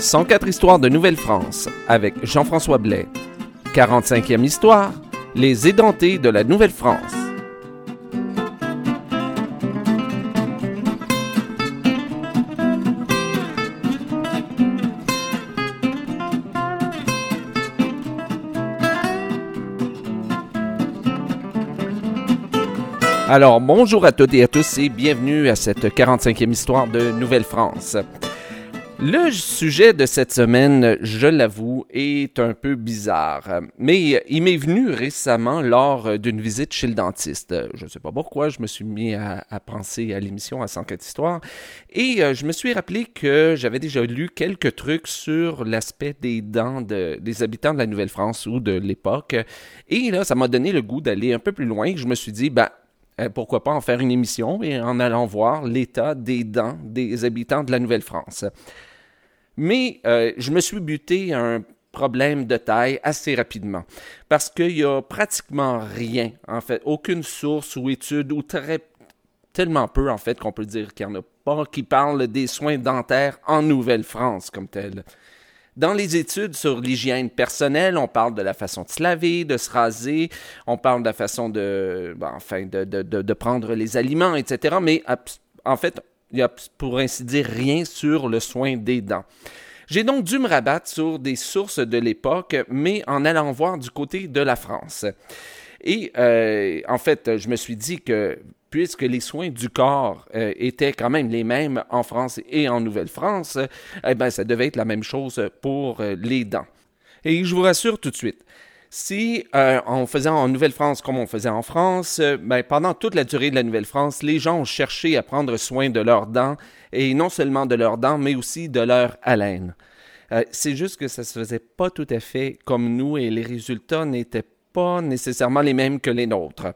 104 histoires de Nouvelle-France avec Jean-François Blais. 45e histoire, les édentés de la Nouvelle-France. Alors, bonjour à toutes et à tous et bienvenue à cette 45e histoire de Nouvelle-France. Le sujet de cette semaine, je l'avoue, est un peu bizarre, mais il m'est venu récemment lors d'une visite chez le dentiste. Je ne sais pas pourquoi, je me suis mis à, penser à l'émission à 104 histoires et euh, je me suis rappelé que j'avais déjà lu quelques trucs sur l'aspect des dents des habitants de la Nouvelle-France ou de l'époque et là, ça m'a donné le goût d'aller un peu plus loin. Je me suis dit, ben, pourquoi pas en faire une émission et en allant voir l'état des dents des habitants de la Nouvelle-France. Mais euh, je me suis buté à un problème de taille assez rapidement parce qu'il n'y a pratiquement rien, en fait, aucune source ou étude ou très tellement peu en fait qu'on peut dire qu'il n'y en a pas qui parle des soins dentaires en Nouvelle-France comme tel. Dans les études sur l'hygiène personnelle, on parle de la façon de se laver, de se raser, on parle de la façon de, ben, enfin, de, de, de, prendre les aliments, etc. Mais en fait, il n'y a pour ainsi dire rien sur le soin des dents. J'ai donc dû me rabattre sur des sources de l'époque, mais en allant voir du côté de la France. Et euh, en fait, je me suis dit que puisque les soins du corps euh, étaient quand même les mêmes en France et en Nouvelle-France, eh ben, ça devait être la même chose pour euh, les dents. Et je vous rassure tout de suite, si euh, on faisait en Nouvelle-France comme on faisait en France, euh, ben, pendant toute la durée de la Nouvelle-France, les gens ont cherché à prendre soin de leurs dents, et non seulement de leurs dents, mais aussi de leur haleine. Euh, c'est juste que ça se faisait pas tout à fait comme nous, et les résultats n'étaient pas nécessairement les mêmes que les nôtres.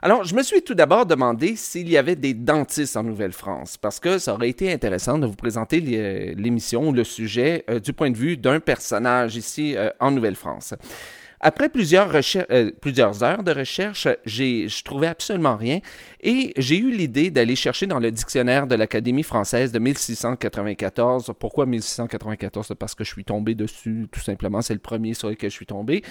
Alors, je me suis tout d'abord demandé s'il y avait des dentistes en Nouvelle-France, parce que ça aurait été intéressant de vous présenter l'émission, le sujet, du point de vue d'un personnage ici en Nouvelle-France. Après plusieurs, euh, plusieurs heures de recherche, je trouvais absolument rien et j'ai eu l'idée d'aller chercher dans le dictionnaire de l'Académie française de 1694. Pourquoi 1694? Parce que je suis tombé dessus, tout simplement. C'est le premier sur lequel je suis tombé.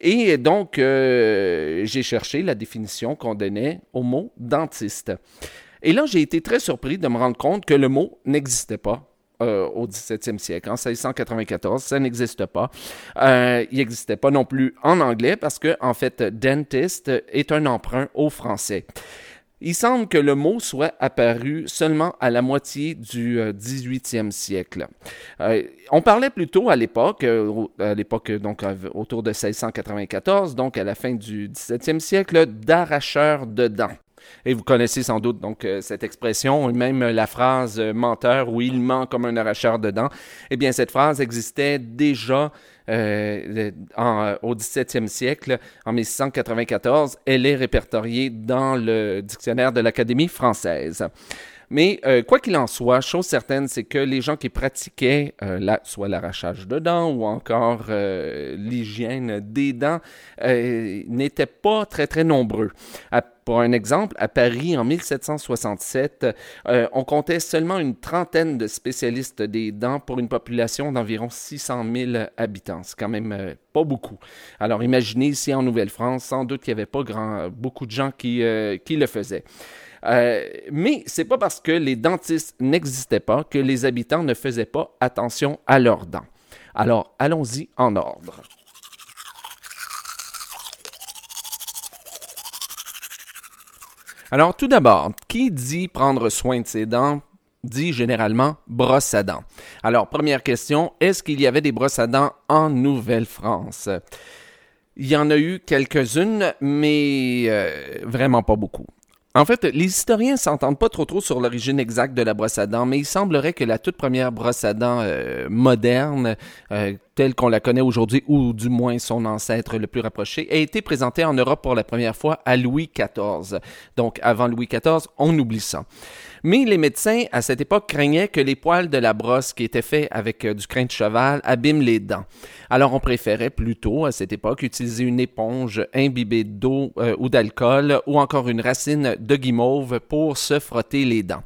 Et donc, euh, j'ai cherché la définition qu'on donnait au mot dentiste. Et là, j'ai été très surpris de me rendre compte que le mot n'existait pas euh, au 17e siècle. En 1694, ça n'existe pas. Euh, il n'existait pas non plus en anglais parce que, en fait, dentist est un emprunt au français. Il semble que le mot soit apparu seulement à la moitié du 18e euh, siècle. on parlait plutôt à l'époque, à l'époque donc autour de 1694, donc à la fin du 17e siècle, d'arracheurs de dents. Et vous connaissez sans doute donc euh, cette expression, même la phrase euh, menteur ou il ment comme un arracheur de dents. Eh bien, cette phrase existait déjà euh, au 17e siècle, en 1694. Elle est répertoriée dans le dictionnaire de l'Académie française. Mais quoi qu'il en soit, chose certaine, c'est que les gens qui pratiquaient soit l'arrachage de dents ou encore l'hygiène des dents n'étaient pas très très nombreux. Pour un exemple, à Paris, en 1767, euh, on comptait seulement une trentaine de spécialistes des dents pour une population d'environ 600 000 habitants. C'est quand même euh, pas beaucoup. Alors imaginez ici en Nouvelle-France, sans doute qu'il n'y avait pas grand, beaucoup de gens qui, euh, qui le faisaient. Mais c'est pas parce que les dentistes n'existaient pas que les habitants ne faisaient pas attention à leurs dents. Alors allons-y en ordre. Alors, tout d'abord, qui dit prendre soin de ses dents dit généralement brosse à dents. Alors, première question, est-ce qu'il y avait des brosses à dents en Nouvelle-France? Il y en a eu quelques-unes, mais euh, vraiment pas beaucoup. En fait, les historiens s'entendent pas trop trop sur l'origine exacte de la brosse à dents, mais il semblerait que la toute première brosse à dents euh, moderne, euh, telle qu'on la connaît aujourd'hui, ou du moins son ancêtre le plus rapproché, a été présentée en Europe pour la première fois à Louis XIV. Donc, avant Louis XIV, on oublie ça. Mais les médecins, à cette époque, craignaient que les poils de la brosse qui étaient faits avec euh, du crin de cheval abîment les dents. Alors, on préférait plutôt, à cette époque, utiliser une éponge imbibée d'eau ou d'alcool, ou encore une racine de guimauve pour se frotter les dents.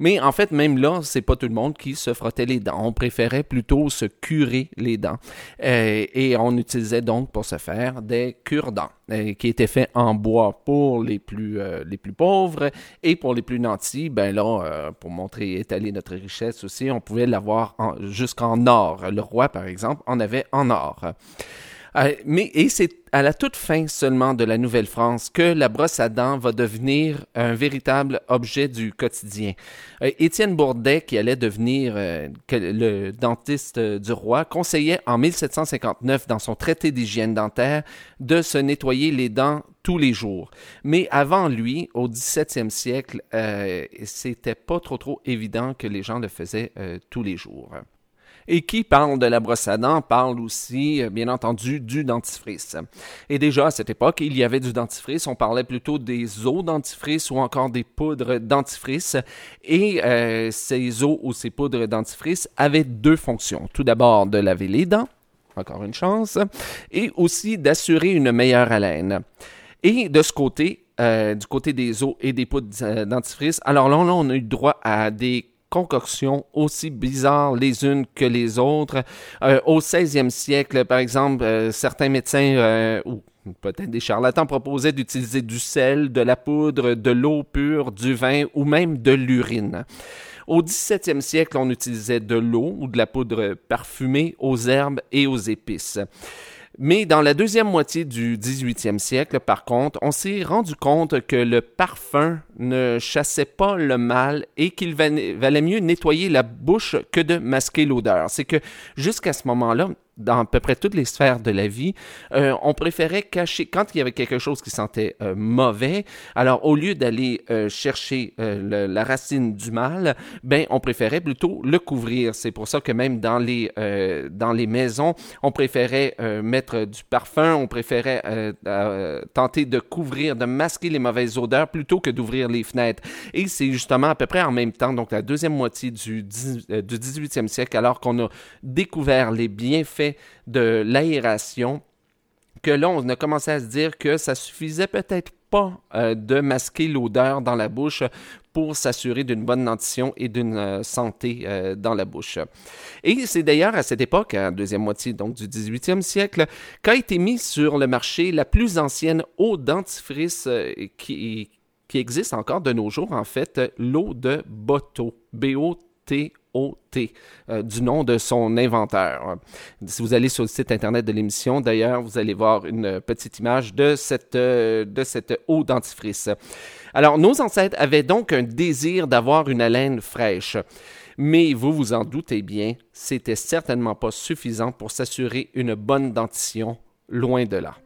Mais en fait, même là, c'est pas tout le monde qui se frottait les dents. On préférait plutôt se curer les dents. Euh, et on utilisait donc pour ce faire des cure-dents euh, qui étaient faits en bois pour les plus, euh, les plus pauvres et pour les plus nantis, ben là, pour montrer, étaler notre richesse aussi, on pouvait l'avoir jusqu'en or. Le roi, par exemple, en avait en or. Euh, mais et c'est à la toute fin seulement de la Nouvelle-France que la brosse à dents va devenir un véritable objet du quotidien. Euh, Étienne Bourdet, qui allait devenir euh, le dentiste du roi, conseillait en 1759 dans son traité d'hygiène dentaire de se nettoyer les dents tous les jours. Mais avant lui, au 17e siècle, c'était pas trop trop évident que les gens le faisaient tous les jours. Et qui parle de la brosse à dents parle aussi, euh, bien entendu, du dentifrice. Et déjà à cette époque, il y avait du dentifrice. On parlait plutôt des eaux dentifrice ou encore des poudres dentifrice. Et euh, ces eaux ou ces poudres dentifrice avaient deux fonctions. Tout d'abord, de laver les dents, encore une chance, et aussi d'assurer une meilleure haleine. Et de ce côté, euh, du côté des eaux et des poudres dentifrice, alors là, là, on a eu droit à des concoctions aussi bizarres les unes que les autres. Euh, au 16e siècle, par exemple, euh, certains médecins euh, ou peut-être des charlatans proposaient d'utiliser du sel, de la poudre, de l'eau pure, du vin ou même de l'urine. Au 17e siècle, on utilisait de l'eau ou de la poudre parfumée aux herbes et aux épices. Mais dans la deuxième moitié du 18e siècle, par contre, on s'est rendu compte que le parfum ne chassait pas le mal et qu'il valait mieux nettoyer la bouche que de masquer l'odeur. C'est que jusqu'à ce moment-là, dans à peu près toutes les sphères de la vie, euh, on préférait cacher, quand il y avait quelque chose qui sentait euh, mauvais, alors au lieu d'aller euh, chercher la racine du mal, ben on préférait plutôt le couvrir. C'est pour ça que même dans les, dans les maisons, on préférait mettre du parfum, on préférait tenter de couvrir, de masquer les mauvaises odeurs plutôt que d'ouvrir les fenêtres. Et c'est justement à peu près en même temps, donc la deuxième moitié du, du 18e siècle, alors qu'on a découvert les bienfaits de l'aération que là, on a commencé à se dire que ça suffisait peut-être pas euh, de masquer l'odeur dans la bouche pour s'assurer d'une bonne dentition et d'une euh, santé euh, dans la bouche. Et c'est d'ailleurs à cette époque, en deuxième moitié donc du 18e siècle, qu'a été mise sur le marché la plus ancienne eau dentifrice qui, qui existe encore de nos jours, en fait, l'eau de Boto, B-O-T Euh, du nom de son inventeur. Si vous allez sur le site internet de l'émission, d'ailleurs, vous allez voir une petite image de cette, euh, de cette eau dentifrice. Alors, nos ancêtres avaient donc un désir d'avoir une haleine fraîche. Mais vous vous en doutez bien, c'était certainement pas suffisant pour s'assurer une bonne dentition, loin de là.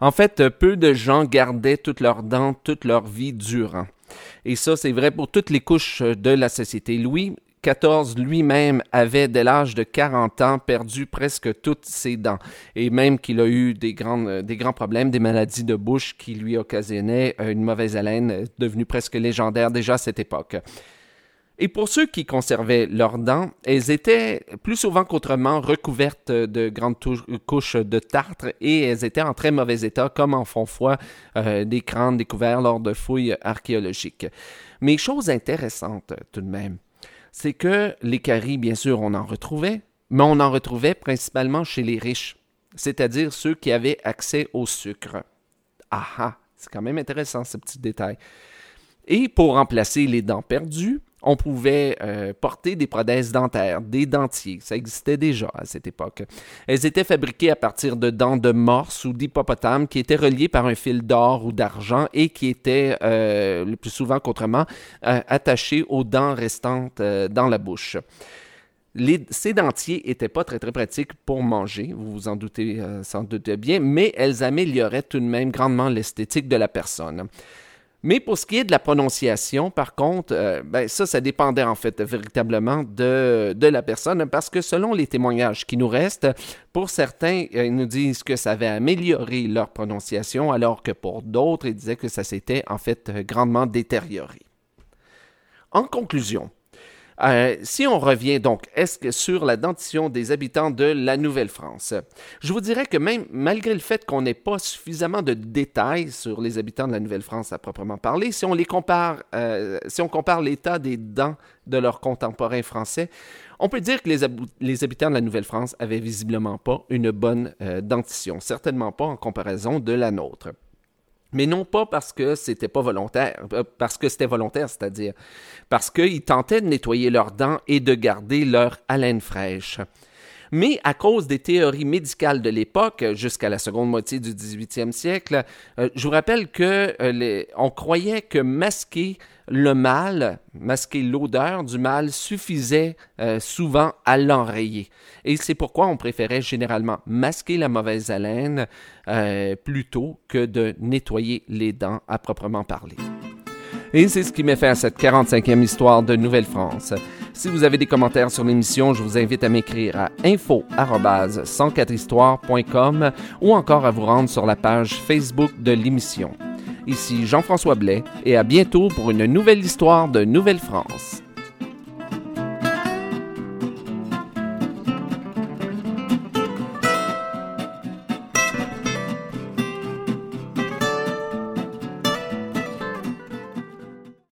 En fait, peu de gens gardaient toutes leurs dents toute leur vie durant. Et ça, c'est vrai pour toutes les couches de la société. Louis XIV lui-même avait, dès l'âge de 40 ans, perdu presque toutes ses dents. Et même qu'il a eu des, des grands problèmes, des maladies de bouche qui lui occasionnaient une mauvaise haleine, devenue presque légendaire déjà à cette époque. Et pour ceux qui conservaient leurs dents, elles étaient plus souvent qu'autrement recouvertes de grandes couches de tartre et elles étaient en très mauvais état, comme en font foi euh, des crânes découverts lors de fouilles archéologiques. Mais chose intéressante tout de même, c'est que les caries, bien sûr, on en retrouvait, mais on en retrouvait principalement chez les riches, c'est-à-dire ceux qui avaient accès au sucre. Ah ah, c'est quand même intéressant ce petit détail. Et pour remplacer les dents perdues, on pouvait euh, porter des prothèses dentaires, des dentiers. Ça existait déjà à cette époque. Elles étaient fabriquées à partir de dents de morse ou d'hippopotame qui étaient reliées par un fil d'or ou d'argent et qui étaient, euh, le plus souvent qu'autrement, euh, attachées aux dents restantes dans la bouche. ces dentiers n'étaient pas très très pratiques pour manger, vous vous en doutez sans doute bien, mais elles amélioraient tout de même grandement l'esthétique de la personne. Mais pour ce qui est de la prononciation, par contre, euh, ben ça, ça dépendait en fait véritablement de, de, la personne, parce que selon les témoignages qui nous restent, pour certains, euh, ils nous disent que ça avait amélioré leur prononciation, alors que pour d'autres, ils disaient que ça s'était en fait grandement détérioré. En conclusion, Euh, si on revient donc est-ce que sur la dentition des habitants de la Nouvelle-France, je vous dirais que même malgré le fait qu'on n'ait pas suffisamment de détails sur les habitants de la Nouvelle-France à proprement parler, si on les compare, euh, si on compare l'état des dents de leurs contemporains français, on peut dire que les, habitants de la Nouvelle-France avaient visiblement pas une bonne euh, dentition, certainement pas en comparaison de la nôtre mais non pas parce que c'était pas volontaire, euh, parce que c'était volontaire, c'est-à-dire parce qu'ils tentaient de nettoyer leurs dents et de garder leur haleine fraîche. Mais à cause des théories médicales de l'époque, jusqu'à la seconde moitié du 18e siècle, euh, je vous rappelle que euh, on croyait que masquer le mal, masquer l'odeur du mal suffisait euh, souvent à l'enrayer. Et c'est pourquoi on préférait généralement masquer la mauvaise haleine plutôt que de nettoyer les dents à proprement parler. Et c'est ce qui met fait à cette 45e histoire de Nouvelle-France. Si vous avez des commentaires sur l'émission, je vous invite à m'écrire à info@104histoire.com ou encore à vous rendre sur la page Facebook de l'émission. Ici Jean-François Blais et à bientôt pour une nouvelle histoire de Nouvelle-France.